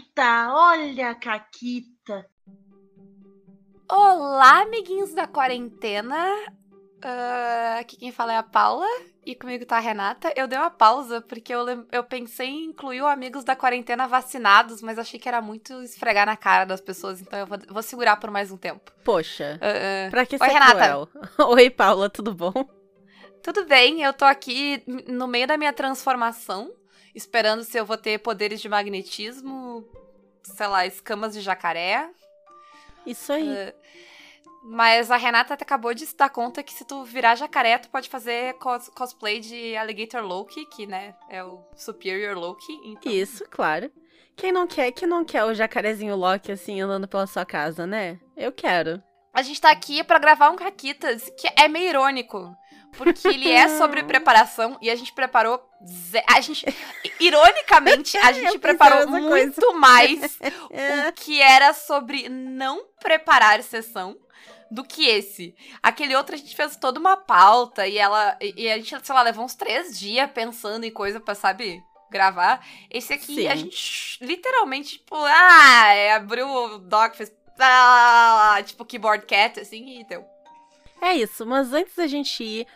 Caquita, olha a Caquita. Olá, amiguinhos da quarentena. Uh, aqui quem fala é a Paula e comigo tá a Renata. Eu dei uma pausa porque eu, eu pensei em incluir o amigos da quarentena vacinados, mas achei que era muito esfregar na cara das pessoas, então eu vou, vou segurar por mais um tempo. Poxa, uh, uh. pra que Oi, Renata. Oi, Paula, tudo bom? Tudo bem, eu tô aqui no meio da minha transformação, esperando se eu vou ter poderes de magnetismo, sei lá, escamas de jacaré. Isso aí. Uh, mas a Renata acabou de se dar conta que se tu virar jacaré, tu pode fazer cos cosplay de Alligator Loki, que, né, é o Superior Loki. Então... Isso, claro. Quem não quer, quem não quer o jacarezinho Loki, assim, andando pela sua casa, né? Eu quero. A gente tá aqui para gravar um Caquitas, que é meio irônico. Porque ele é sobre preparação e a gente preparou. Ze... A gente. Ironicamente, a gente preparou muito coisa. mais o que era sobre não preparar sessão do que esse. Aquele outro a gente fez toda uma pauta e ela. E a gente, sei lá, levou uns três dias pensando em coisa pra, sabe, gravar. Esse aqui Sim. a gente literalmente, tipo, ah, é, abriu o doc, fez. Ah, tipo, keyboard cat, assim, e deu. É isso, mas antes da gente ir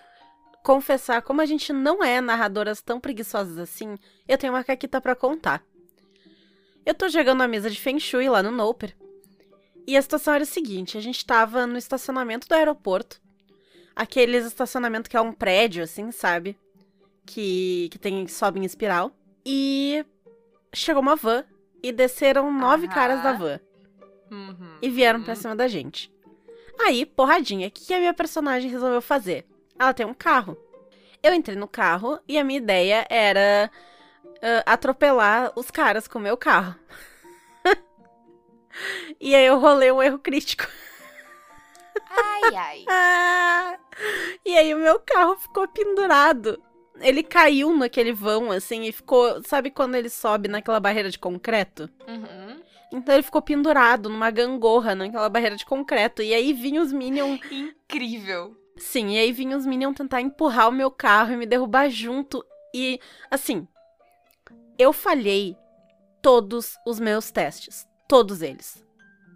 confessar, como a gente não é narradoras tão preguiçosas assim, eu tenho uma caquita para contar. Eu tô jogando a mesa de Feng Shui lá no Noper. E a situação era o seguinte: a gente tava no estacionamento do aeroporto. Aqueles estacionamento que é um prédio, assim, sabe? Que, que tem sobe em espiral. E chegou uma van e desceram nove caras da van. Uhum. E vieram pra cima da gente. Aí, porradinha, o que, que a minha personagem resolveu fazer? Ela tem um carro. Eu entrei no carro e a minha ideia era uh, atropelar os caras com o meu carro. e aí eu rolei um erro crítico. Ai, ai. E aí o meu carro ficou pendurado. Ele caiu naquele vão, assim, e ficou. Sabe quando ele sobe naquela barreira de concreto? Uhum. Então ele ficou pendurado numa gangorra, naquela barreira de concreto. E aí vinham os Minions. Incrível. Sim, e aí vinham os Minions tentar empurrar o meu carro e me derrubar junto. E, assim, eu falhei todos os meus testes. Todos eles.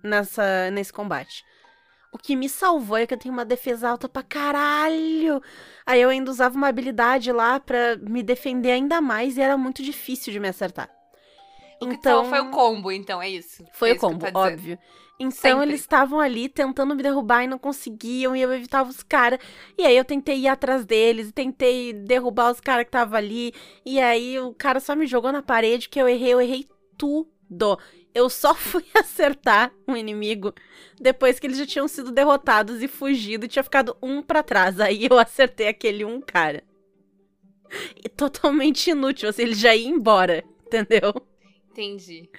Nessa, nesse combate. O que me salvou é que eu tenho uma defesa alta pra caralho. Aí eu ainda usava uma habilidade lá pra me defender ainda mais e era muito difícil de me acertar. O então foi o combo, então, é isso. Foi é o combo, tá óbvio. Então Sempre. eles estavam ali tentando me derrubar e não conseguiam, e eu evitava os caras. E aí eu tentei ir atrás deles, tentei derrubar os caras que estavam ali. E aí o cara só me jogou na parede que eu errei, eu errei tudo. Eu só fui acertar um inimigo depois que eles já tinham sido derrotados e fugido e tinha ficado um para trás. Aí eu acertei aquele um cara. E totalmente inútil, assim, ele já ia embora, entendeu? Entendi.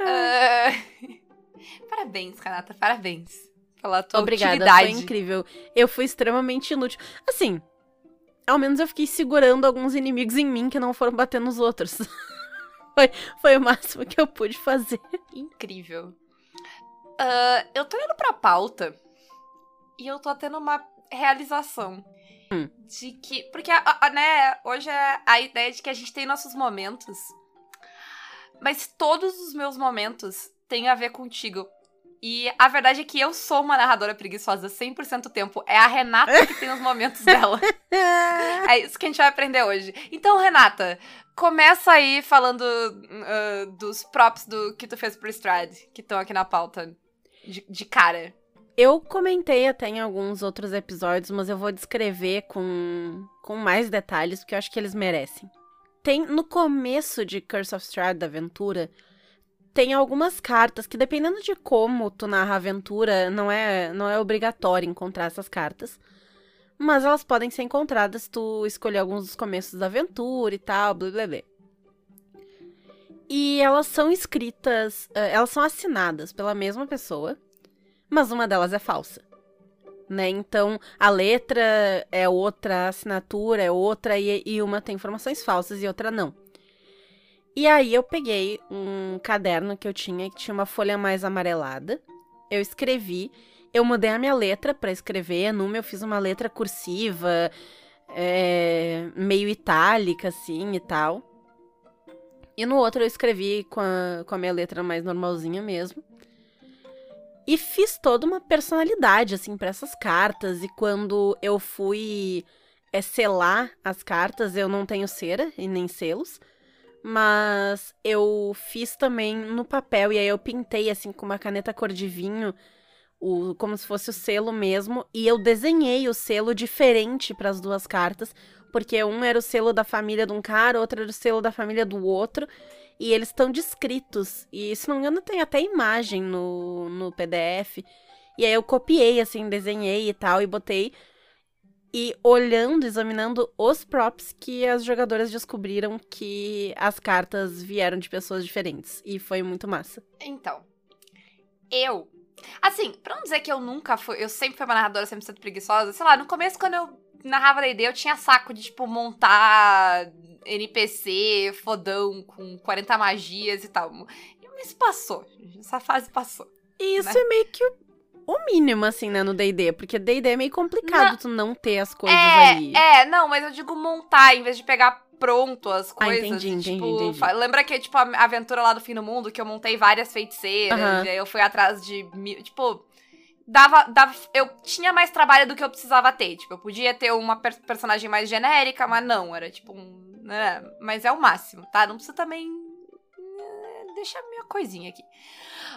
Uh... Parabéns, Kanata, parabéns. Pela tua Obrigada, utilidade. foi incrível. Eu fui extremamente inútil. Assim, ao menos eu fiquei segurando alguns inimigos em mim que não foram bater nos outros. foi, foi o máximo que eu pude fazer. Incrível. Uh, eu tô indo pra pauta e eu tô tendo uma realização. Hum. De que. Porque, né, hoje é a ideia de que a gente tem nossos momentos. Mas todos os meus momentos tem a ver contigo. E a verdade é que eu sou uma narradora preguiçosa 100% do tempo. É a Renata que tem os momentos dela. é isso que a gente vai aprender hoje. Então, Renata, começa aí falando uh, dos props do que tu fez pro Strad, que estão aqui na pauta. De, de, cara. Eu comentei até em alguns outros episódios, mas eu vou descrever com, com mais detalhes, porque eu acho que eles merecem. Tem no começo de Curse of Strahd da aventura tem algumas cartas que, dependendo de como tu narra a aventura, não é, não é obrigatório encontrar essas cartas. Mas elas podem ser encontradas se tu escolher alguns dos começos da aventura e tal, blá blá blá. E elas são escritas, eh, elas são assinadas pela mesma pessoa, mas uma delas é falsa. Né? Então, a letra é outra, a assinatura é outra, e, e uma tem informações falsas e outra não. E aí eu peguei um caderno que eu tinha, que tinha uma folha mais amarelada. Eu escrevi, eu mudei a minha letra para escrever, numa eu fiz uma letra cursiva, é, meio itálica, assim, e tal. E no outro eu escrevi com a, com a minha letra mais normalzinha mesmo. E fiz toda uma personalidade, assim, para essas cartas. E quando eu fui é, selar as cartas, eu não tenho cera e nem selos. Mas eu fiz também no papel. E aí eu pintei, assim, com uma caneta cor de vinho. O, como se fosse o selo mesmo. E eu desenhei o selo diferente para as duas cartas. Porque um era o selo da família de um cara, outro era o selo da família do outro e eles estão descritos. E se não me engano, tem até imagem no, no PDF. E aí eu copiei, assim, desenhei e tal, e botei. E olhando, examinando os props que as jogadoras descobriram que as cartas vieram de pessoas diferentes. E foi muito massa. Então, eu. Assim, pra não dizer que eu nunca fui. Eu sempre fui uma narradora, sempre sendo preguiçosa. Sei lá, no começo, quando eu narrava da ideia, eu tinha saco de, tipo, montar NPC fodão com 40 magias e tal. Mas passou. Essa fase passou. E isso né? é meio que o mínimo, assim, né, no D&D. Porque D&D é meio complicado não, tu não ter as coisas é, ali. É, não, mas eu digo montar, em vez de pegar pronto as coisas. Ah, entendi, entendi, tipo, entendi. Lembra que, tipo, a aventura lá do fim do mundo, que eu montei várias feiticeiras, uhum. e aí eu fui atrás de... Tipo, dava, dava. Eu tinha mais trabalho do que eu precisava ter. Tipo, eu podia ter uma per personagem mais genérica, mas não, era tipo um. Né? Mas é o máximo, tá? Não precisa também. Né, deixa minha coisinha aqui.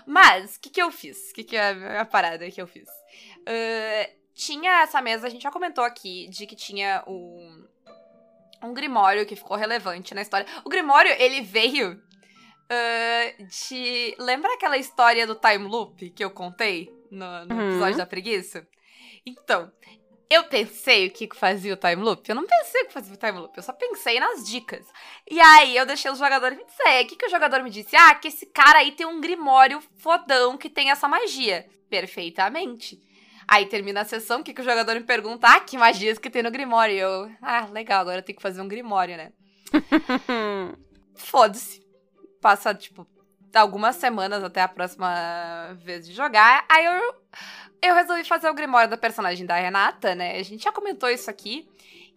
Mas, o que, que eu fiz? O que, que é a parada que eu fiz? Uh, tinha essa mesa, a gente já comentou aqui, de que tinha um, um Grimório que ficou relevante na história. O Grimório, ele veio uh, de. Lembra aquela história do time loop que eu contei? no, no uhum. episódio da preguiça. Então, eu pensei o que fazia o time loop. Eu não pensei o que fazia o time loop, eu só pensei nas dicas. E aí eu deixei os jogadores me dizer. O que, que o jogador me disse? Ah, que esse cara aí tem um grimório fodão que tem essa magia. Perfeitamente. Aí termina a sessão, o que, que o jogador me pergunta? Ah, que magias que tem no Grimório? E eu, ah, legal, agora eu tenho que fazer um Grimório, né? Foda-se. Passa, tipo, algumas semanas até a próxima vez de jogar. Aí eu, eu resolvi fazer o Grimório da personagem da Renata, né? A gente já comentou isso aqui.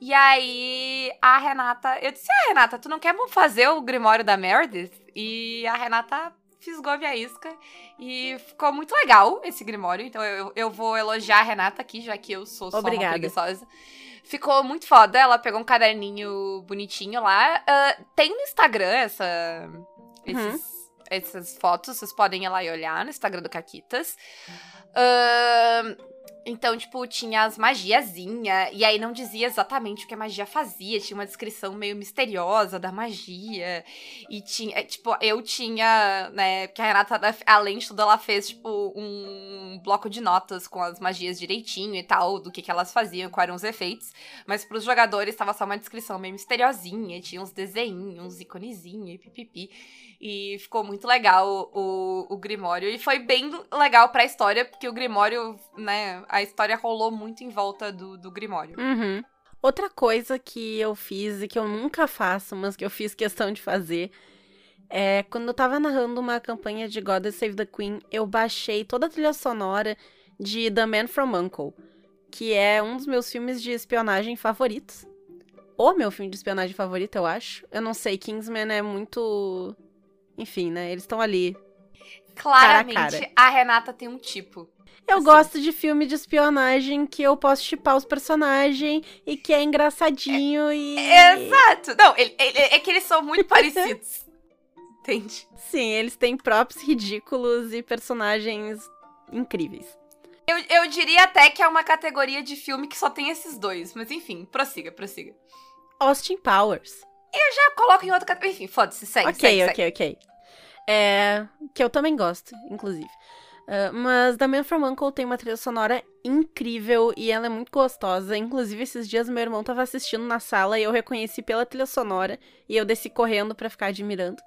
E aí a Renata. Eu disse: Ah, Renata, tu não quer fazer o Grimório da Meredith? E a Renata fisgou a minha isca. E ficou muito legal esse Grimório. Então eu, eu vou elogiar a Renata aqui, já que eu sou só Obrigada. uma preguiçosa. Ficou muito foda. Ela pegou um caderninho bonitinho lá. Uh, tem no Instagram essa. Esses. Uhum essas fotos, vocês podem ir lá e olhar no Instagram do Caquitas. Uh, então, tipo, tinha as magiazinha, e aí não dizia exatamente o que a magia fazia, tinha uma descrição meio misteriosa da magia. E tinha, é, tipo, eu tinha, né, porque a Renata, além de tudo, ela fez, tipo, um bloco de notas com as magias direitinho e tal, do que, que elas faziam, quais eram os efeitos. Mas pros jogadores tava só uma descrição meio misteriosinha, tinha uns desenhos, uns iconezinhos e pipipi. E ficou muito legal o, o Grimório. E foi bem legal pra história, porque o Grimório, né, a história rolou muito em volta do, do Grimório. Uhum. Outra coisa que eu fiz e que eu nunca faço, mas que eu fiz questão de fazer, é quando eu tava narrando uma campanha de God Save the Queen, eu baixei toda a trilha sonora de The Man from Uncle, que é um dos meus filmes de espionagem favoritos. O meu filme de espionagem favorito, eu acho. Eu não sei, Kingsman é muito enfim, né? Eles estão ali. Claramente, cara a, cara. a Renata tem um tipo. Eu assim. gosto de filme de espionagem que eu posso chipar os personagens e que é engraçadinho é, e. Exato! Não, ele, ele, é que eles são muito parecidos. Entende? Sim, eles têm props ridículos e personagens incríveis. Eu, eu diria até que é uma categoria de filme que só tem esses dois, mas enfim, prossiga, prossiga. Austin Powers. Eu já coloco em outra categoria. Enfim, foda-se, segue, Ok, segue, ok, segue. ok. É, que eu também gosto, inclusive. Uh, mas The Man From Uncle tem uma trilha sonora incrível e ela é muito gostosa. Inclusive, esses dias meu irmão tava assistindo na sala e eu reconheci pela trilha sonora e eu desci correndo para ficar admirando.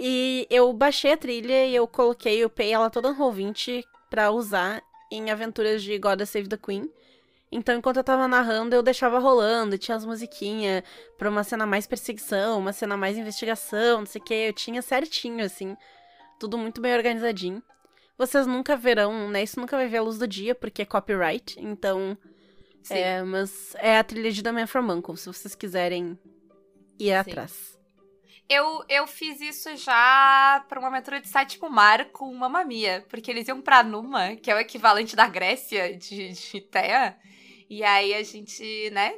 E eu baixei a trilha e eu coloquei, eu upei ela toda no Roll20 pra usar em aventuras de God Save the Queen. Então, enquanto eu tava narrando, eu deixava rolando, tinha as musiquinhas pra uma cena mais perseguição, uma cena mais investigação, não sei o que. Eu tinha certinho, assim, tudo muito bem organizadinho. Vocês nunca verão, né? Isso nunca vai ver a luz do dia, porque é copyright, então. Sim. É, mas é a trilha de The Man from Uncle, se vocês quiserem ir Sim. atrás. Eu, eu fiz isso já pra uma aventura de sétimo mar com uma mamia, porque eles iam pra Numa, que é o equivalente da Grécia de, de. E aí a gente, né?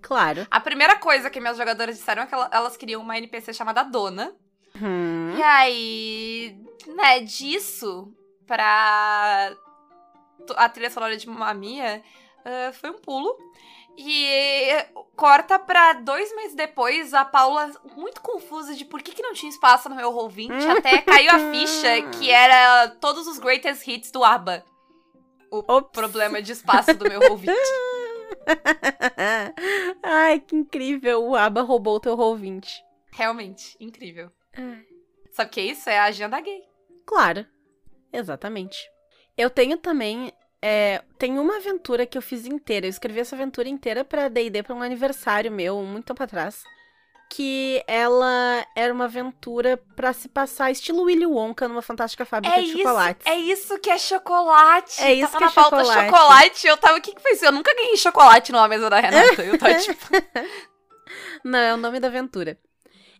Claro. A primeira coisa que minhas jogadoras disseram é que elas queriam uma NPC chamada Dona. Hum. E aí, né, disso pra a trilha sonora de Mamia uh, foi um pulo. E corta pra dois meses depois, a Paula muito confusa de por que, que não tinha espaço no meu Roll20, até caiu a ficha que era todos os greatest hits do ABBA. O Ops. problema de espaço do meu Roll20. Ai, que incrível. O ABBA roubou o teu Roll20. Realmente, incrível. Ai. Sabe o que é isso? É a agenda gay. Claro. Exatamente. Eu tenho também. É, tem uma aventura que eu fiz inteira. Eu escrevi essa aventura inteira pra DD pra um aniversário meu, muito tempo atrás. Que ela era uma aventura pra se passar estilo Willy Wonka numa fantástica fábrica É de isso, chocolates. é isso que é chocolate. É isso tava que é chocolate. chocolate. Eu tava, o que que foi isso? Eu nunca ganhei chocolate numa mesa da Renata. Eu tava tipo, Não, é o nome da aventura.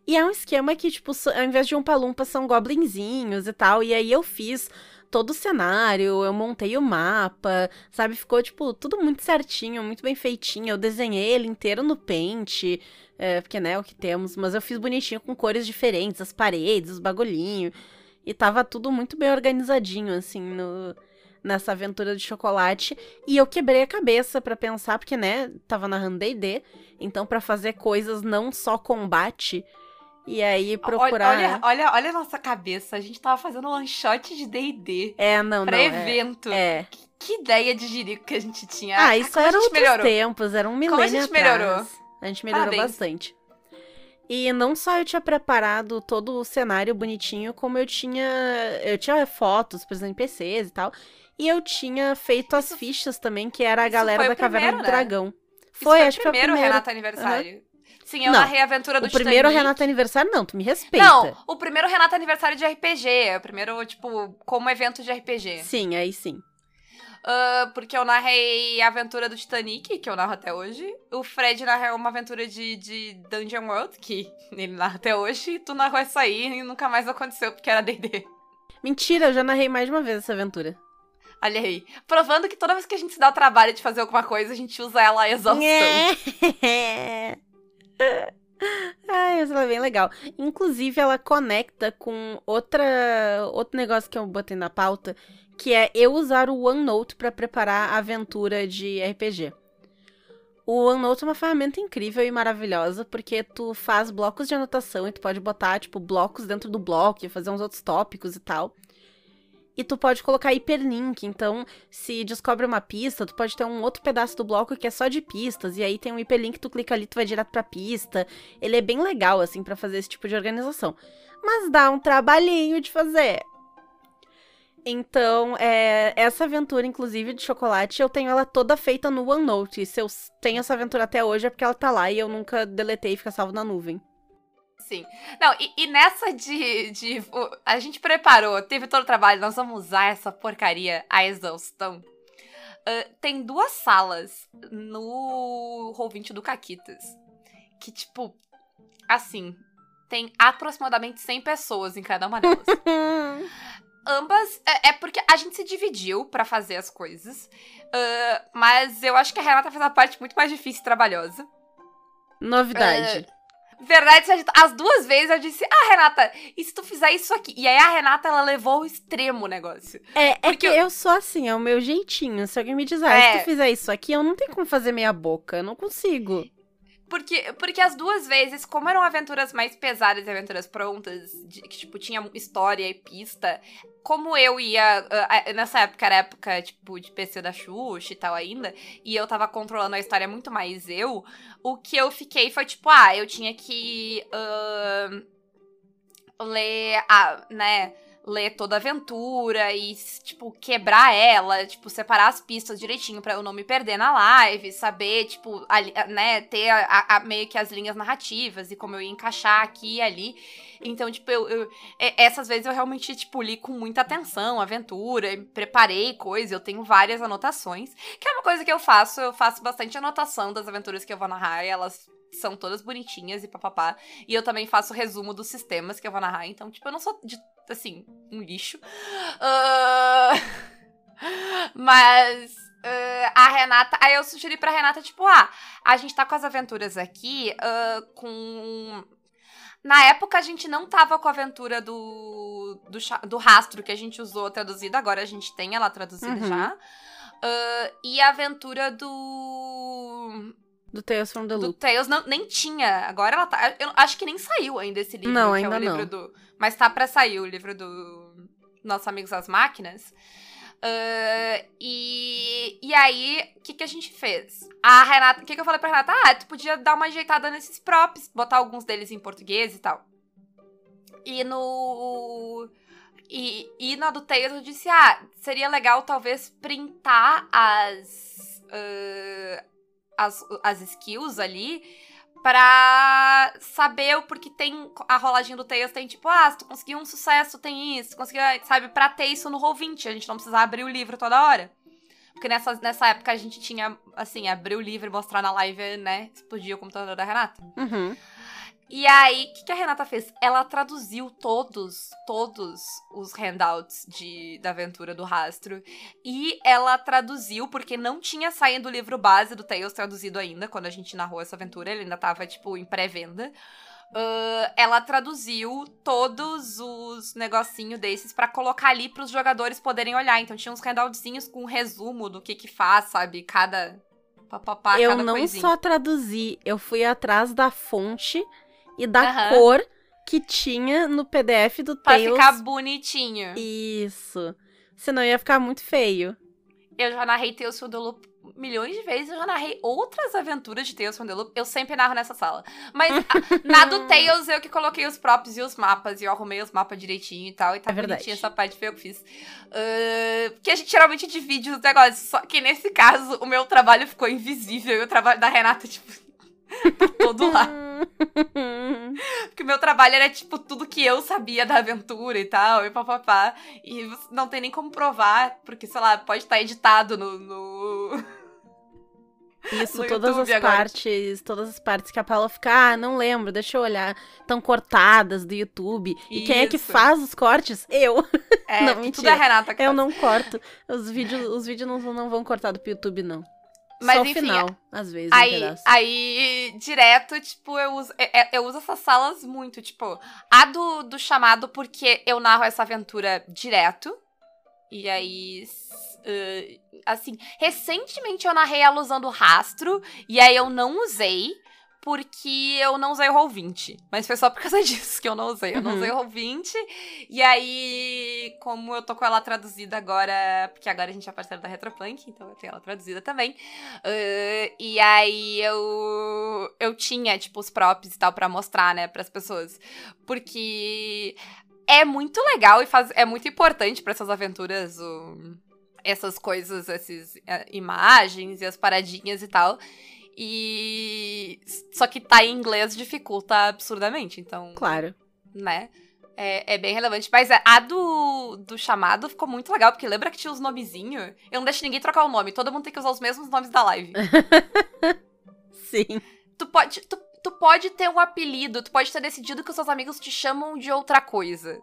E é um esquema que, tipo, ao invés de um palumpa, são goblinzinhos e tal. E aí eu fiz todo o cenário, eu montei o mapa, sabe? Ficou, tipo, tudo muito certinho, muito bem feitinho. Eu desenhei ele inteiro no pente, é, porque, né, é o que temos. Mas eu fiz bonitinho com cores diferentes, as paredes, os bagulhinhos. E tava tudo muito bem organizadinho, assim, no, nessa aventura de chocolate. E eu quebrei a cabeça pra pensar, porque, né, tava narrando D&D. Então, pra fazer coisas não só combate, e aí procurar... olha, olha, olha a nossa cabeça. A gente tava fazendo um shot de D&D É, não, pra não. é- evento. É. Que ideia de jirico que a gente tinha. Ah, isso era outros melhorou. tempos, era um milênio Como a gente atrás. melhorou. A gente melhorou Parabéns. bastante. E não só eu tinha preparado todo o cenário bonitinho, como eu tinha. Eu tinha fotos pros NPCs e tal. E eu tinha feito as fichas também, que era a galera da Caverna primeiro, do né? Dragão. Isso Foi, foi acho que foi o primeiro primeiro. Renata aniversário. Sim, eu Não. narrei a aventura do O primeiro Titanic. Renata Aniversário, não, tu me respeita. Não, o primeiro Renata aniversário de RPG. É o primeiro, tipo, como evento de RPG. Sim, aí sim. Ah, porque eu narrei a aventura do Titanic, que eu narro até hoje. O Fred narrou uma aventura de, de Dungeon World, que ele narra até hoje. E tu narrou essa aí e nunca mais aconteceu, porque era D&D. Mentira, eu já narrei mais uma vez essa aventura. Olha aí. Provando que toda vez que a gente se dá o trabalho de fazer alguma coisa, a gente usa ela a exaustão. legal. Inclusive, ela conecta com outra, outro negócio que eu botei na pauta, que é eu usar o OneNote para preparar a aventura de RPG. O OneNote é uma ferramenta incrível e maravilhosa, porque tu faz blocos de anotação e tu pode botar, tipo, blocos dentro do bloco e fazer uns outros tópicos e tal. E tu pode colocar hiperlink, então se descobre uma pista, tu pode ter um outro pedaço do bloco que é só de pistas, e aí tem um hiperlink, tu clica ali, tu vai direto pra pista. Ele é bem legal, assim, pra fazer esse tipo de organização. Mas dá um trabalhinho de fazer. Então, é, essa aventura, inclusive, de chocolate, eu tenho ela toda feita no OneNote. Se eu tenho essa aventura até hoje é porque ela tá lá e eu nunca deletei e fica salvo na nuvem. Sim. Não, e, e nessa de, de. o- A gente preparou, teve todo o trabalho, nós vamos usar essa porcaria à exaustão. Ah, tem duas salas no Roll20 do Caquitas. Que, tipo, assim, tem aproximadamente 100 pessoas em cada uma delas. Ambas. É, é porque a gente se dividiu pra fazer as coisas. ah, mas eu acho que a Renata fez a parte muito mais difícil e trabalhosa. Novidade. Verdade, as duas vezes eu disse, ah, Renata, e se tu fizer isso aqui? E aí a Renata, ela levou ao extremo o negócio. É, é Porque que eu- eu sou assim, é o meu jeitinho. Se alguém me diz, ah, É. se tu fizer isso aqui, eu não tenho como fazer meia boca. Eu não consigo. Porque, porque as duas vezes, como eram aventuras mais pesadas e aventuras prontas, de- que, tipo, tinha história e pista, como eu ia. ah, ah, nessa época era época, tipo, de PC da Xuxa e tal ainda, e eu tava controlando a história muito mais eu, o que eu fiquei foi tipo, ah, eu tinha que. ahn, ler a, né, ler toda a aventura e, tipo, quebrar ela, tipo, separar as pistas direitinho pra eu não me perder na live, saber, tipo, ali- né, ter a- a- a- meio que as linhas narrativas e como eu ia encaixar aqui e ali. Então, tipo, eu, eu- essas vezes eu realmente, tipo, li com muita atenção a aventura, preparei coisas, eu tenho várias anotações, que é uma coisa que eu faço, eu faço bastante anotação das aventuras que eu vou narrar elas são todas bonitinhas e papapá. E eu também faço resumo dos sistemas que eu vou narrar. Então, tipo, eu não sou, de, assim, um lixo. Uh... Mas uh, a Renata. Aí eu sugeri pra Renata, tipo, ah, a gente tá com as aventuras aqui uh, com. Na época a gente não tava com a aventura do, do, do rastro que a gente usou traduzida, agora a gente tem ela traduzida uhum. já. Uh, e a aventura do. Do Tales from the Loop. Do Tales não, nem tinha. Agora ela tá. Eu acho que nem saiu ainda esse livro. Não, ainda é o livro não. do. Mas tá pra sair o livro do Nossos Amigos das Máquinas. Uh, e, e aí, o que, que a gente fez? A Renata, o que, que eu falei pra Renata? Ah, tu podia dar uma ajeitada nesses props, botar alguns deles em português e tal. E no. E, e na do Taylor eu disse: ah, seria legal talvez printar as. Uh, as, as skills ali pra saber o porque tem a rolagem do Tails tem tipo, ah, se tu conseguiu um sucesso, tem isso, conseguiu, sabe, pra ter isso no Roll20, a gente não precisa abrir o livro toda hora. Porque nessa, nessa época a gente tinha, assim, abrir o livro e mostrar na live, né, explodia o computador da Renata. Uhum. E aí, o que, que, a Renata fez? Ela traduziu todos, todos os handouts de, da aventura do rastro. E ela traduziu, porque não tinha saído o livro base do Tales traduzido ainda, quando a gente narrou essa aventura, ele ainda tava, tipo, em pré-venda. Uh, ela traduziu todos os negocinhos desses para colocar ali para os jogadores poderem olhar. Então tinha uns handoutzinhos com um resumo do que que faz, sabe? Cada papapá, Eu cada não coisinha. só traduzi, eu fui atrás da fonte e da uhum. cor que tinha no PDF do pra Tails. Pra ficar bonitinho. Isso. Senão ia ficar muito feio. Eu já narrei Tales from the Loop milhões de vezes. Eu já narrei outras aventuras de Tales from the Loop. Eu sempre narro nessa sala. Mas na do Tales, eu que coloquei os props e os mapas. E eu arrumei os mapas direitinho e tal. E tá é bonitinha essa parte, foi eu que fiz. Uh, porque a gente geralmente divide os negócios. Só que nesse caso, o meu trabalho ficou invisível. E o trabalho da Renata, tipo tá todo lá. Porque o meu trabalho era, tipo, tudo que eu sabia da aventura e tal, e papapá. E não tem nem como provar, porque, sei lá, pode estar editado no. no... Isso, no todas YouTube as agora. partes, todas as partes que a Paula fica, ah, não lembro, deixa eu olhar, estão cortadas do YouTube. E quem é que faz os cortes? Eu. É, não, mentira. tudo é Renata. eu não corto. Os vídeos, os vídeos não, não vão cortar do YouTube, não. Mas, Só enfim, final, às vezes, aí, um aí, direto, tipo, eu uso, eu, é, é, eu uso essas salas muito, tipo, a do, do chamado, porque eu narro essa aventura direto, e aí, uh, assim, recentemente eu narrei ela usando rastro, e aí eu não usei, porque eu não usei o Roll20. Mas foi só por causa disso que eu não usei. Eu não usei o uhum. Roll20. E aí, como eu tô com ela traduzida agora, porque agora a gente é parceiro da Retropunk, então eu tenho ela traduzida também. Uh, e aí eu eu tinha, tipo, os props e tal para mostrar, né, pras pessoas. Porque é muito legal e faz, é muito importante para essas aventuras o, essas coisas, essas uh, imagens e as paradinhas e tal. E. Só que tá em inglês dificulta absurdamente, então. Claro. Né? É, é, bem relevante. Mas a do, do chamado ficou muito legal, porque lembra que tinha os nomezinhos? Eu não deixo ninguém trocar o nome, todo mundo tem que usar os mesmos nomes da live. Sim. Tu pode, tu, tu pode ter um apelido, tu pode ter decidido que os seus amigos te chamam de outra coisa.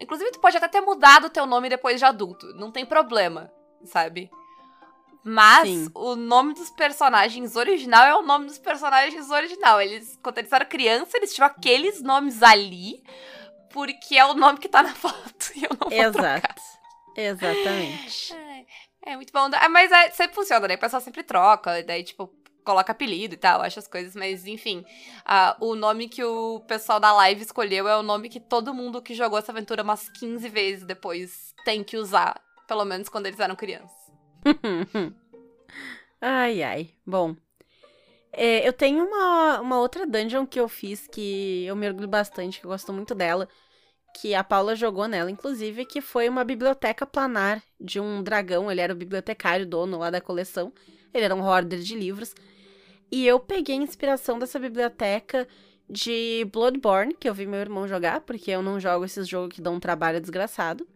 Inclusive, tu pode até ter mudado o teu nome depois de adulto. Não tem problema, sabe? Mas Sim. o nome dos personagens original é o nome dos personagens original. Eles, quando eles eram criança, eles tinham aqueles nomes ali, porque é o nome que tá na foto e eu não vou Exato. Trocar. Exatamente. É, é, muito bom. É, mas é, sempre funciona, né? O pessoal sempre troca, daí, tipo, coloca apelido e tal, acha as coisas, mas enfim. Uh, o nome que o pessoal da live escolheu é o nome que todo mundo que jogou essa aventura umas 15 vezes depois tem que usar. Pelo menos quando eles eram crianças. ai, ai. Bom. É, eu tenho uma, uma outra dungeon que eu fiz que eu mergulho bastante, que eu gosto muito dela. Que a Paula jogou nela, inclusive, que foi uma biblioteca planar de um dragão. Ele era o bibliotecário, dono lá da coleção. Ele era um hoarder de livros. E eu peguei inspiração dessa biblioteca de Bloodborne, que eu vi meu irmão jogar, porque eu não jogo esses jogos que dão um trabalho desgraçado.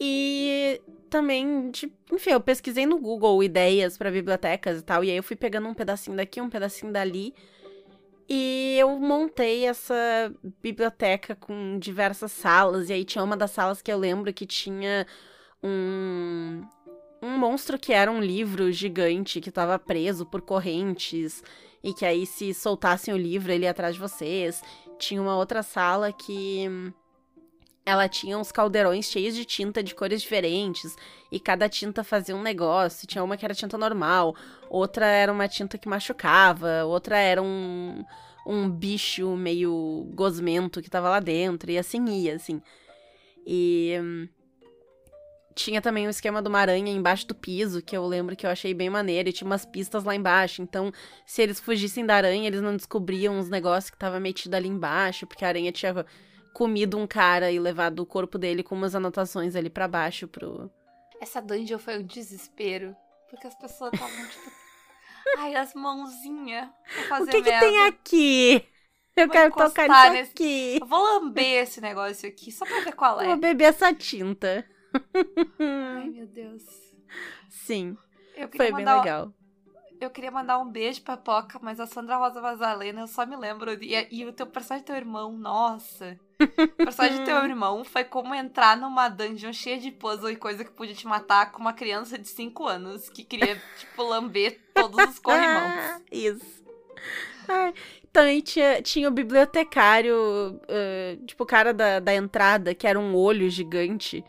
E também, tipo, enfim, eu pesquisei no Google ideias para bibliotecas e tal, e aí eu fui pegando um pedacinho daqui, um pedacinho dali. E eu montei essa biblioteca com diversas salas, e aí tinha uma das salas que eu lembro que tinha um um monstro que era um livro gigante que estava preso por correntes e que aí se soltassem o livro ele ia atrás de vocês. Tinha uma outra sala que ela tinha uns caldeirões cheios de tinta de cores diferentes e cada tinta fazia um negócio. Tinha uma que era tinta normal, outra era uma tinta que machucava, outra era um, um bicho meio gosmento que tava lá dentro e assim ia, assim. E tinha também o esquema de uma aranha embaixo do piso, que eu lembro que eu achei bem maneiro, e tinha umas pistas lá embaixo. Então, se eles fugissem da aranha, eles não descobriam os negócios que tava metido ali embaixo, porque a aranha tinha comido um cara e levado o corpo dele com umas anotações ali para baixo pro. Essa dungeon foi um desespero. Porque as pessoas estavam, tipo. Ai, as mãozinhas. O que, que tem aqui? Eu Vou quero tocar nisso nesse- aqui. Eu vou lamber esse negócio aqui, só pra ver qual Eu Vou é. beber essa tinta. Ai, meu Deus. Sim, foi bem mandar, legal. Eu queria mandar um beijo pra Poca, mas a Sandra Rosa Vazalena, eu só me lembro. E, e o teu personagem teu irmão, nossa. O personagem do teu irmão foi como entrar numa dungeon cheia de puzzle e coisa que podia te matar com uma criança de 5 anos que queria, tipo, lamber todos os corrimãos. Isso. Ai, também tinha, tinha o bibliotecário, eh, tipo, o cara da, da entrada, que era um olho gigante,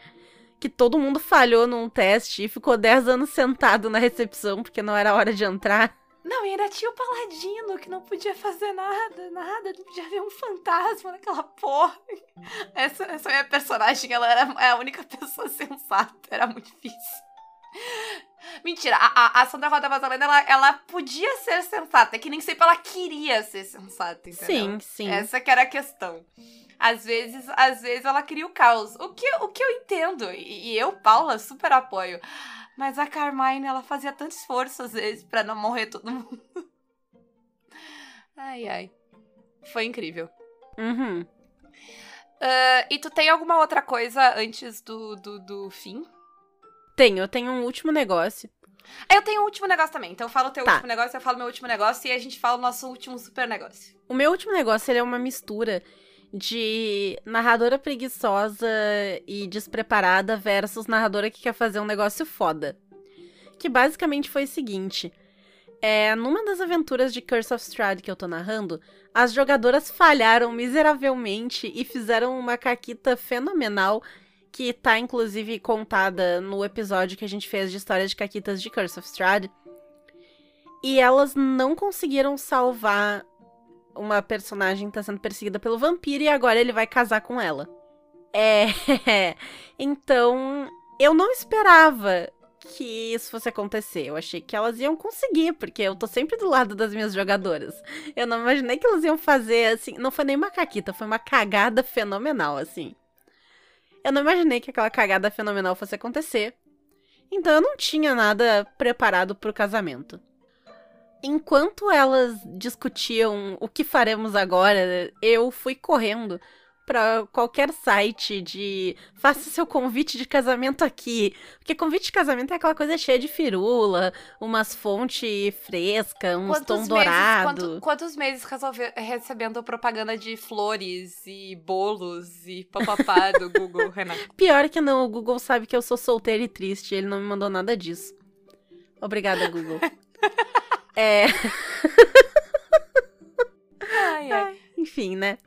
que todo mundo falhou num teste e ficou 10 anos sentado na recepção porque não era hora de entrar. Não, e ainda tinha o Paladino, que não podia fazer nada, nada, não podia ver um fantasma naquela porra. Essa, essa minha personagem, ela era a única pessoa sensata, era muito difícil. Mentira, a, a- a Sandra Roda Vazalena, ela, ela podia ser sensata, é que nem sempre ela queria ser sensata, entendeu? Sim, sim. Essa que era a questão. Às vezes, às vezes ela cria o caos. O que, o que eu entendo, e, e eu, Paula, super apoio. Mas a Carmine, ela fazia tanto esforço às vezes pra não morrer todo mundo. Ai, ai. Foi incrível. Uhum. Ah, e tu tem alguma outra coisa antes do, do, do fim? Tenho, eu tenho um último negócio. Ah, Eu tenho um último negócio também. Então fala o teu Tá. último negócio, eu falo meu último negócio e a gente fala o nosso último super negócio. O meu último negócio ele é uma mistura de narradora preguiçosa e despreparada versus narradora que quer fazer um negócio foda. Que basicamente foi o seguinte: é, numa das aventuras de Curse of Strahd que eu tô narrando, as jogadoras falharam miseravelmente e fizeram uma caquita fenomenal que tá inclusive contada no episódio que a gente fez de história de caquitas de Curse of Strahd. E elas não conseguiram salvar uma personagem tá sendo perseguida pelo vampiro e agora ele vai casar com ela. É. então, eu não esperava que isso fosse acontecer. Eu achei que elas iam conseguir, porque eu tô sempre do lado das minhas jogadoras. Eu não imaginei que elas iam fazer assim. Não foi nem uma caquita, foi uma cagada fenomenal, assim. Eu não imaginei que aquela cagada fenomenal fosse acontecer. Então eu não tinha nada preparado pro casamento. Enquanto elas discutiam o que faremos agora, eu fui correndo pra qualquer site de faça seu convite de casamento aqui. Porque convite de casamento é aquela coisa cheia de firula, umas fontes frescas, uns tom dourado. quanto- quantos meses resolve- recebendo propaganda de flores e bolos e papapá do Google, Renato? Pior que não, o Google sabe que eu sou solteira e triste, ele não me mandou nada disso. Obrigada, Google. é, Ai, ai. enfim, né?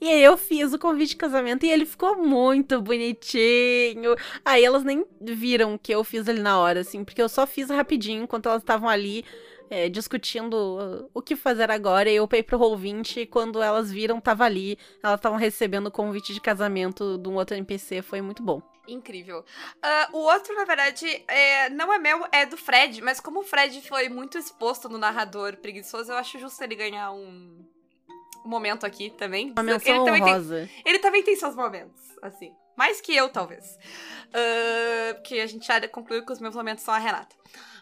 E aí eu fiz o convite de casamento e ele ficou muito bonitinho. Aí elas nem viram que eu fiz ali na hora, assim, porque eu só fiz rapidinho enquanto elas estavam ali é, discutindo uh, o que fazer agora. E eu peguei pro Roll20 e quando elas viram, tava ali. Elas estavam recebendo o convite de casamento de um outro NPC, foi muito bom. Incrível. Ah, o outro, na verdade, é, não é meu, é do Fred, mas como o Fred foi muito exposto no narrador preguiçoso, eu acho justo ele ganhar um, um momento aqui também. Uma menção ele, também tem, ele também tem seus momentos, assim. Mais que eu, talvez. Ah, porque a gente já concluiu que os meus momentos são a Renata.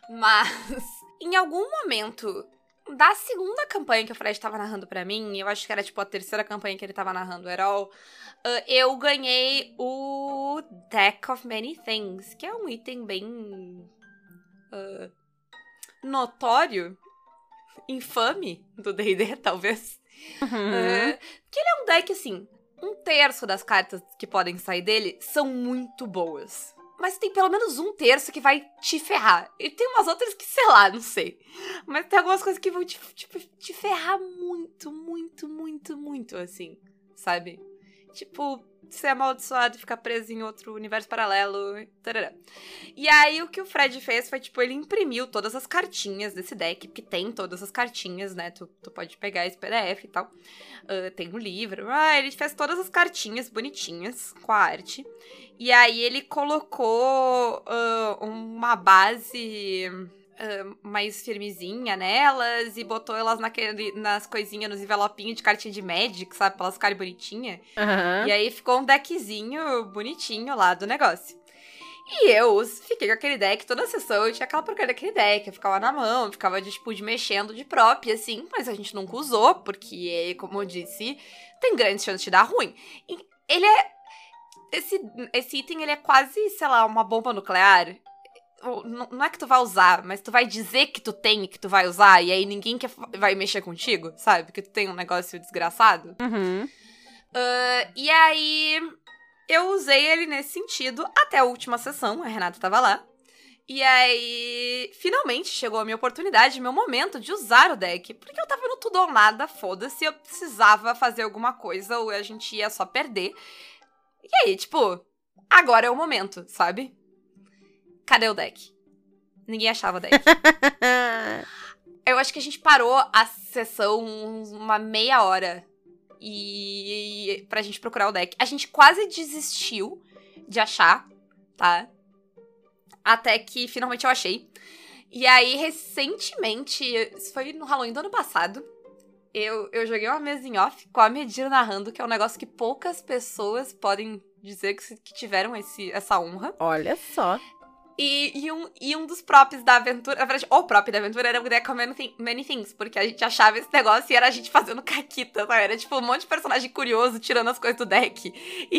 Mas, em algum momento da segunda campanha que o Fred tava narrando para mim, eu acho que era tipo a terceira campanha que ele tava narrando o Herol, uh, eu ganhei o Deck of Many Things, que é um item bem uh, notório, infame do D&D, talvez. Uhum. Uh, que ele é um deck, assim, um terço das cartas que podem sair dele são muito boas. Mas tem pelo menos um terço que vai te ferrar. E tem umas outras que, sei lá, não sei. Mas tem algumas coisas que vão te, tipo, te ferrar muito, muito, muito, muito, assim. Sabe? Tipo, ser amaldiçoado e ficar preso em outro universo paralelo. Tarará. E aí, o que o Fred fez foi, tipo, ele imprimiu todas as cartinhas desse deck, porque tem todas as cartinhas, né? Tu, tu pode pegar esse PDF e tal. Uh, tem um livro. Ah, ele fez todas as cartinhas bonitinhas com a arte. E aí, ele colocou uh, uma base uh, mais firmezinha nelas e botou elas naquele, nas coisinhas, nos envelopinhos de cartinha de Magic, sabe? Pra elas ficarem bonitinhas. Uhum. E aí ficou um deckzinho bonitinho lá do negócio. E eu fiquei com aquele deck toda a sessão, eu tinha aquela porcaria daquele deck, eu ficava na mão, ficava de, tipo, de mexendo de própria, assim, mas a gente nunca usou, porque, como eu disse, tem grandes chances de dar ruim. E ele é. Esse, esse item, ele é quase, sei lá, uma bomba nuclear não é que tu vai usar, mas tu vai dizer que tu tem e que tu vai usar, e aí ninguém quer, vai mexer contigo, sabe? Porque tu tem um negócio desgraçado. Uhum. Uh, e aí eu usei ele nesse sentido até a última sessão, a Renata tava lá. E aí, finalmente chegou a minha oportunidade, meu momento de usar o deck. Porque eu tava no tudo ou nada, foda-se, eu precisava fazer alguma coisa ou a gente ia só perder. E aí, tipo, agora é o momento, sabe? Cadê o deck? Ninguém achava o deck. Eu acho que a gente parou a sessão uma meia hora e pra gente procurar o deck. A gente quase desistiu de achar, tá? Até que finalmente eu achei. E aí, recentemente, isso foi no Halloween do ano passado, eu, eu joguei uma mesa em off com a Medina narrando, que é um negócio que poucas pessoas podem dizer que, que tiveram esse, essa honra. Olha só. E, e, um, e um dos props da aventura, na verdade, o prop da aventura era o Deck of Many, Many Things, porque a gente achava esse negócio e era a gente fazendo caquita, sabe? Era tipo um monte de personagem curioso tirando as coisas do deck e,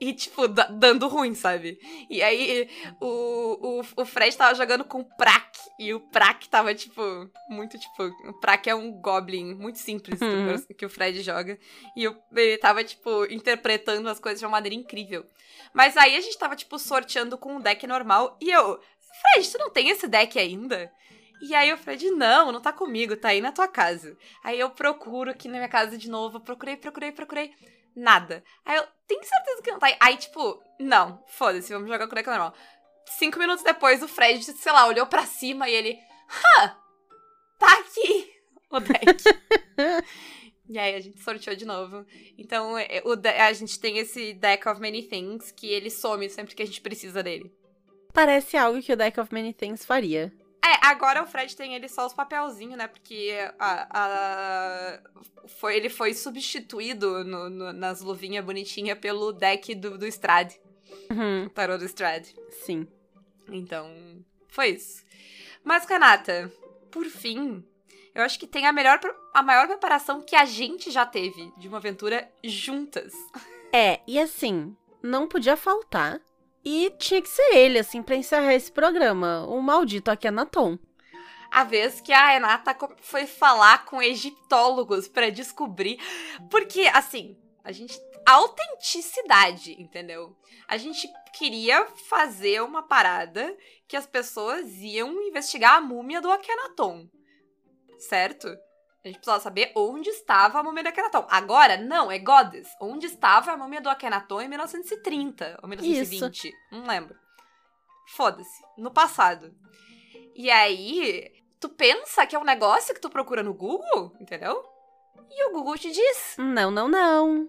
e, e tipo, dando ruim, sabe? E aí o, o, o Fred tava jogando com o Prak e o Prak tava, tipo, muito tipo. O Prak é um Goblin muito simples uhum. que, que o Fred joga. E eu, ele tava, tipo, interpretando as coisas de uma maneira incrível. Mas aí a gente tava, tipo, sorteando com um deck normal. E eu, Fred, tu não tem esse deck ainda? E aí o Fred, não, não tá comigo, tá aí na tua casa. Aí eu procuro aqui na minha casa de novo, procurei, procurei, procurei. Nada. Aí eu, tem certeza que não tá aí? Aí, tipo, não, foda-se, vamos jogar com o deck normal. Cinco minutos depois, o Fred, sei lá, olhou para cima e ele, hã, tá aqui o deck. E aí a gente sorteou de novo. Então é, o, a gente tem esse Deck of Many Things que ele some sempre que a gente precisa dele. Parece algo que o Deck of Many Things faria. É, agora o Fred tem ele só os papelzinhos, né? Porque a, a, foi, ele foi substituído no, no, nas luvinhas bonitinhas pelo deck do, do Strad. Uhum. Tarô do Strad. Sim. Então, foi isso. Mas, Renata, por fim, eu acho que tem a melhor a maior preparação que a gente já teve de uma aventura juntas. É, e assim, não podia faltar. E tinha que ser ele, assim, pra encerrar esse programa. O maldito Akhenaton. A vez que a Renata foi falar com egiptólogos para descobrir. Porque, assim, a gente. Autenticidade, entendeu? A gente queria fazer uma parada que as pessoas iam investigar a múmia do Akhenaton certo? A gente precisava saber onde estava a múmia do Akhenaton. Agora, não, é Goddess. Onde estava a múmia do Akhenaton em 1930 ou 1920? Isso. Não lembro. Foda-se. No passado. E aí, tu pensa que é um negócio que tu procura no Google, entendeu? E o Google te diz. Não, não, não.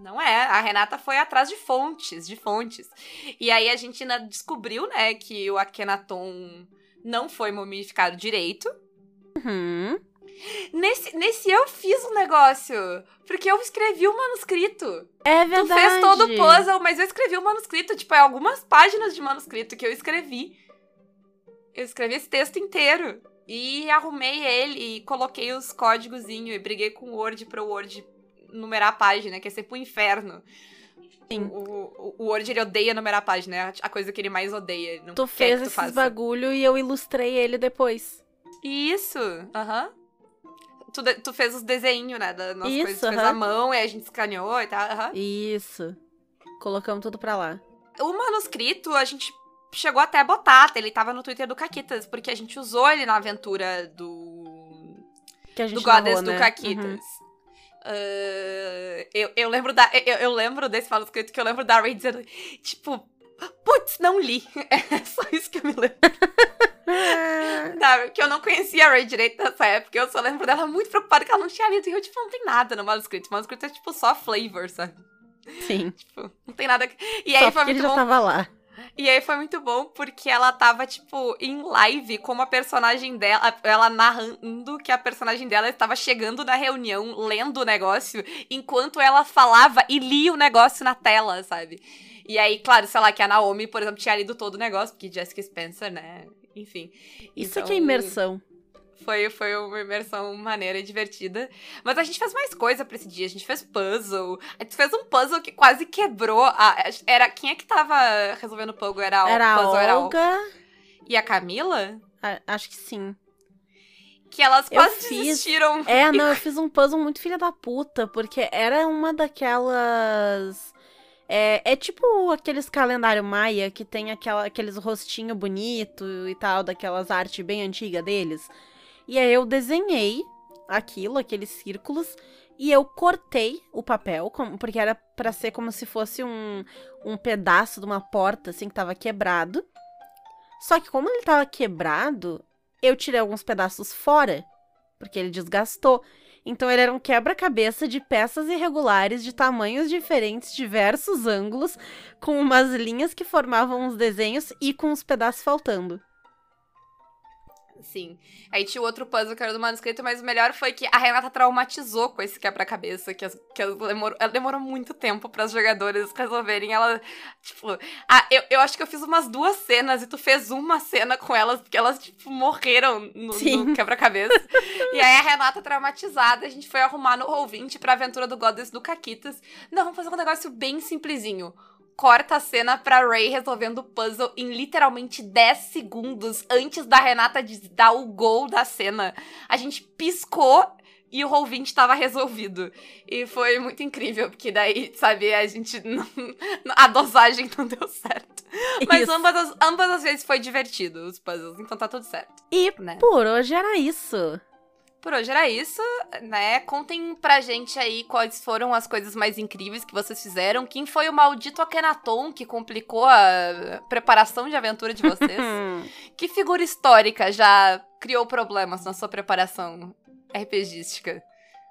Não é. A Renata foi atrás de fontes, de fontes. E aí a gente ainda descobriu, né, que o Akhenaton não foi mumificado direito Uhum. Nesse, nesse eu fiz um negócio. Porque eu escrevi o um manuscrito. É verdade. Tu fez todo o puzzle, mas eu escrevi o um manuscrito. Tipo, é algumas páginas de manuscrito que eu escrevi. Eu escrevi esse texto inteiro. e arrumei ele e coloquei os códigozinhos e briguei com o Word para o Word numerar a página, que é sempre um inferno. Sim. O, o, o, Word, ele odeia numerar a página, é a coisa que ele mais odeia. tu fez tu esses faça. bagulho e eu ilustrei ele depois. Isso, aham. Uhum. Tu, tu fez os desenhos, né, das nossas Isso, coisas. Tu fez a mão e a gente escaneou e tal, uhum. Isso. Colocamos tudo pra lá. O manuscrito, a gente chegou até a botar, ele tava no Twitter do Caquitas, porque a gente usou ele na aventura do. Que a gente do Goddess do Caquitas. Uhum. Uh, eu, eu lembro da. Eu, eu lembro desse manuscrito que eu lembro da Ray dizendo, tipo, putz, não li. É só isso que eu me lembro. Sabe, que eu não conhecia a Ray direito nessa época. Eu só lembro dela muito preocupada que ela não tinha lido. E eu, tipo, não tem nada no manuscrito. O manuscrito é, tipo, só flavor, sabe? Sim. Tipo, não tem nada. E só aí foi muito ele já bom. tava lá. E aí foi muito bom porque ela tava, tipo, em live como a personagem dela, ela narrando que a personagem dela estava chegando na reunião, lendo o negócio, enquanto ela falava e lia o negócio na tela, sabe? E aí, claro, sei lá, que a Naomi, por exemplo, tinha lido todo o negócio, porque Jessica Spencer, né? Enfim. Isso então, aqui é imersão. Foi, foi uma imersão maneira e divertida. Mas a gente fez mais coisa pra esse dia. A gente fez puzzle. A gente fez um puzzle que quase quebrou. A, era, quem é que tava resolvendo o puzzle? Era, era puzzle, a Olga. Era E a Camila? acho que sim. Que elas quase eu fiz... desistiram. É, não, eu fiz um puzzle muito filha da puta. Porque era uma daquelas é, é tipo aqueles calendário maia que tem aquela, aqueles rostinho bonito e tal, daquelas artes bem antigas deles. E aí eu desenhei aquilo, aqueles círculos, e eu cortei o papel, porque era para ser como se fosse um, um pedaço de uma porta, assim, que tava quebrado. Só que como ele tava quebrado, eu tirei alguns pedaços fora, porque ele desgastou. Então ele era um quebra-cabeça de peças irregulares de tamanhos diferentes, diversos ângulos, com umas linhas que formavam os desenhos e com os pedaços faltando. Sim. Aí tinha o outro puzzle que era do manuscrito, mas o melhor foi que a Renata traumatizou com esse quebra-cabeça, que, que ela, demorou, ela demorou muito tempo para os jogadores resolverem. Ela, tipo, ah, eu, eu acho que eu fiz umas duas cenas e tu fez uma cena com elas, porque elas, tipo, morreram no, no quebra-cabeça. e aí a Renata traumatizada, a gente foi arrumar no Roll20 pra aventura do Goddess do Caquitas. Não, vamos fazer um negócio bem simplesinho corta a cena pra Ray resolvendo o puzzle em literalmente 10 segundos antes da Renata dar o gol da cena. A gente piscou e o Roll20 estava resolvido. E foi muito incrível, porque daí, sabe, a gente. Não, a dosagem não deu certo. Mas ambas as, ambas as vezes foi divertido os puzzles, então tá tudo certo. E né? por hoje era isso. Por hoje era isso, né? Contem pra gente aí quais foram as coisas mais incríveis que vocês fizeram. Quem foi o maldito Akhenaton que complicou a preparação de aventura de vocês? que figura histórica já criou problemas na sua preparação RPGística,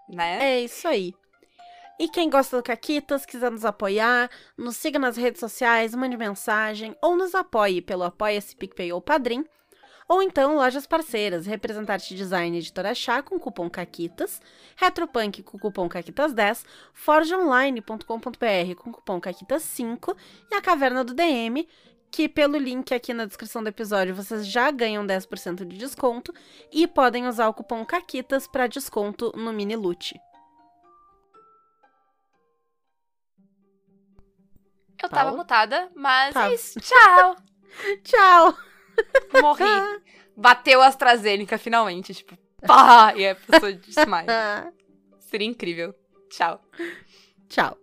né? É isso aí. E quem gosta do Caquitas, quiser nos apoiar, nos siga nas redes sociais, mande mensagem ou nos apoie pelo Apoia-se PicPay ou Padrim. Ou então lojas parceiras, Representarte Design Editora Chá com cupom CAQUITAS, Retropunk com cupom CAQUITAS10, forgeonline.com.br com cupom CAQUITAS5 e a Caverna do DM, que pelo link aqui na descrição do episódio vocês já ganham 10% de desconto e podem usar o cupom CAQUITAS para desconto no mini loot. Eu tava mutada, mas é isso. Tchau! Tchau! Morri. Bateu a AstraZeneca finalmente, tipo, pá! E a pessoa desmaia. Seria incrível. Tchau. Tchau.